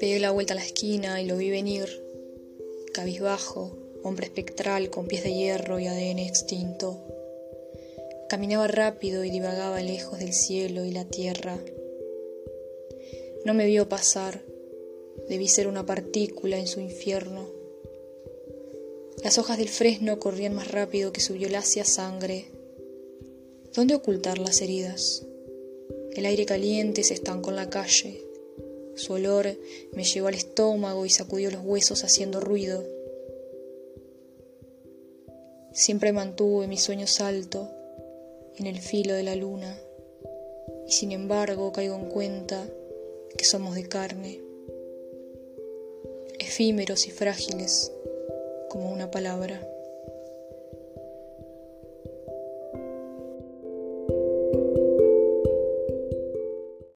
Pegué la vuelta a la esquina y lo vi venir, cabizbajo, hombre espectral con pies de hierro y ADN extinto. Caminaba rápido y divagaba lejos del cielo y la tierra. No me vio pasar, debí ser una partícula en su infierno. Las hojas del fresno corrían más rápido que su violácea sangre. ¿Dónde ocultar las heridas? El aire caliente se estancó en la calle. Su olor me llegó al estómago y sacudió los huesos haciendo ruido. Siempre mantuve mi sueño salto en el filo de la luna y sin embargo caigo en cuenta que somos de carne, efímeros y frágiles como una palabra.